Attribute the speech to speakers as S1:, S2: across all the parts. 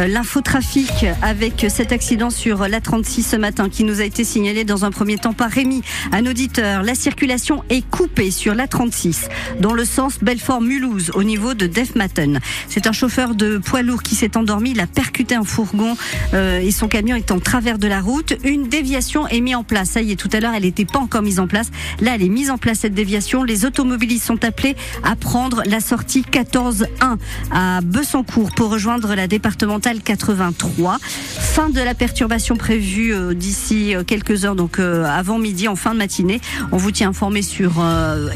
S1: euh, l'infotrafic avec cet accident sur la 36 ce matin qui nous a été signalé dans un premier temps par Rémi, un auditeur. La circulation est coupée sur la 36 dans le sens Belfort-Mulhouse au niveau de Defmaten. C'est un chauffeur de poids lourd qui s'est endormi, il a percuté un fourgon euh, et son camion est en travers de la route. Une déviation est mise en place. Ça y est, tout à l'heure, elle n'était pas encore mise en place. Là, elle est mise en place cette déviation. Les automobilistes sont appelés à prendre la sortie 14-1 à Bessancourt pour rejoindre la départementale 83. Fin de la perturbation prévue euh, d'ici euh, quelques heures, donc euh, avant midi, en fin de matinée. On vous tient informé sur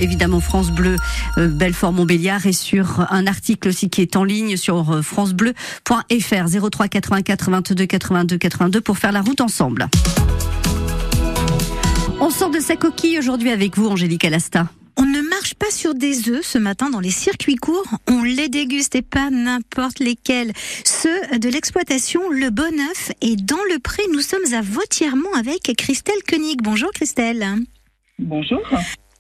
S1: évidemment France Bleu Belfort-Montbéliard et sur un article aussi qui est en ligne sur francebleu.fr 03 84 22 82 82 pour faire la route ensemble. On sort de sa coquille aujourd'hui avec vous, Angélique Alasta.
S2: Marche pas sur des œufs ce matin dans les circuits courts, on les déguste et pas n'importe lesquels. Ceux de l'exploitation Le Bon œuf et dans le pré, nous sommes à Vautiermont avec Christelle Koenig. Bonjour Christelle.
S3: Bonjour.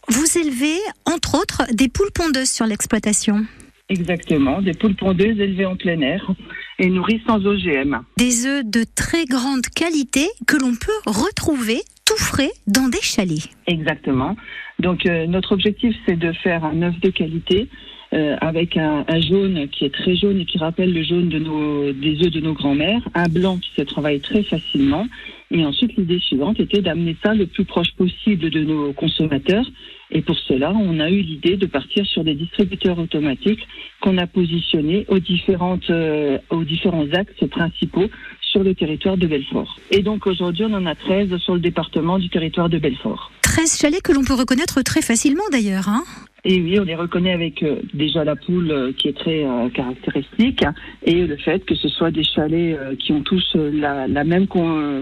S2: Vous élevez entre autres des poules pondeuses sur l'exploitation.
S3: Exactement, des poules pondeuses élevées en plein air et nourries sans OGM.
S2: Des œufs de très grande qualité que l'on peut retrouver tout frais dans des chalets.
S3: Exactement. Donc euh, notre objectif c'est de faire un œuf de qualité euh, avec un, jaune qui est très jaune et qui rappelle le jaune de nos, des œufs de nos grands-mères, un blanc qui se travaille très facilement. Et ensuite, l'idée suivante était d'amener ça le plus proche possible de nos consommateurs. Et pour cela, on a eu l'idée de partir sur des distributeurs automatiques qu'on a positionnés aux, différentes, euh, aux différents axes principaux sur le territoire de Belfort. Et donc aujourd'hui, on en a 13 sur le département du territoire de Belfort.
S2: 13 chalets que l'on peut reconnaître très facilement d'ailleurs. Hein
S3: et oui, on les reconnaît avec euh, déjà la poule euh, qui est très euh, caractéristique et le fait que ce soit des chalets qui ont tous la, la même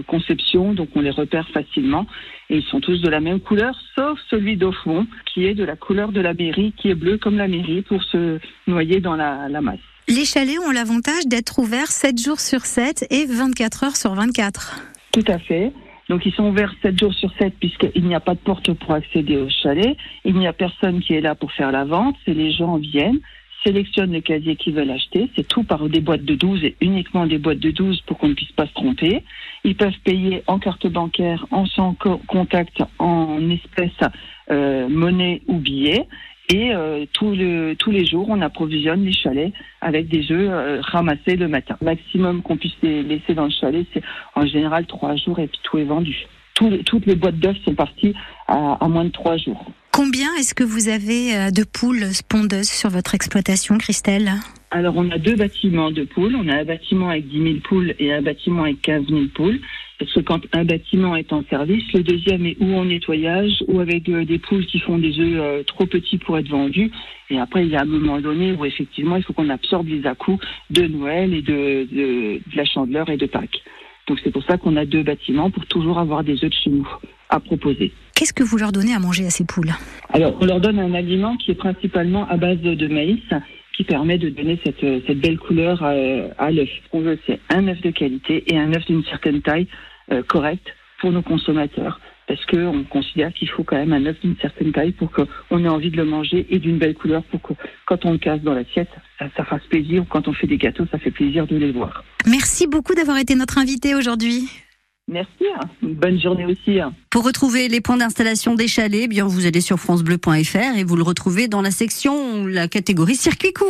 S3: conception, donc on les repère facilement. Et ils sont tous de la même couleur, sauf celui d'au fond, qui est de la couleur de la mairie, qui est bleu comme la mairie, pour se noyer dans la, la masse.
S2: Les chalets ont l'avantage d'être ouverts 7 jours sur 7 et 24 heures sur 24.
S3: Tout à fait. Donc ils sont ouverts 7 jours sur 7 puisqu'il n'y a pas de porte pour accéder au chalet. Il n'y a personne qui est là pour faire la vente. C'est les gens viennent, sélectionnent le casier qu'ils veulent acheter. C'est tout par des boîtes de 12 et uniquement des boîtes de 12 pour qu'on ne puisse pas se tromper. Ils peuvent payer en carte bancaire, en sans contact, en espèces, euh, monnaie ou billets. Et euh, le, tous les jours, on approvisionne les chalets avec des œufs euh, ramassés le matin. Le maximum qu'on puisse les laisser dans le chalet, c'est en général trois jours et puis tout est vendu. toutes les boîtes d'œufs sont parties à, à, moins de trois jours.
S2: Combien est-ce que vous avez euh, de poules pondeuses sur votre exploitation, Christelle?
S3: Alors, on a deux bâtiments de poules. On a un bâtiment avec 10 000 poules et un bâtiment avec 15 000 poules. Parce que quand un bâtiment est en service, le deuxième est ou en nettoyage ou avec euh, des poules qui font des œufs euh, trop petits pour être vendus. Et après, il y a un moment donné où effectivement, il faut qu'on absorbe les à-coups de Noël et de, de, la Chandeleur et de Pâques. Donc c'est pour ça qu'on a deux bâtiments pour toujours avoir des œufs de chez nous à proposer.
S2: Qu'est-ce que vous leur donnez à manger à ces poules?
S3: Alors, on leur donne un aliment qui est principalement à base de maïs qui permet de donner cette, cette belle couleur à, à l'œuf. Ce qu'on veut, c'est un œuf de qualité et un œuf d'une certaine taille euh, correct pour nos consommateurs. Parce qu'on considère qu'il faut quand même un œuf d'une certaine taille pour qu'on ait envie de le manger et d'une belle couleur pour que quand on le casse dans l'assiette, ça, ça fasse plaisir. Ou quand on fait des gâteaux, ça fait plaisir de les voir.
S2: Merci beaucoup d'avoir été notre invité aujourd'hui.
S3: Merci, hein. bonne journée aussi. Hein.
S1: Pour retrouver les points d'installation des chalets, eh bien vous allez sur francebleu.fr et vous le retrouvez dans la section, la catégorie circuit court.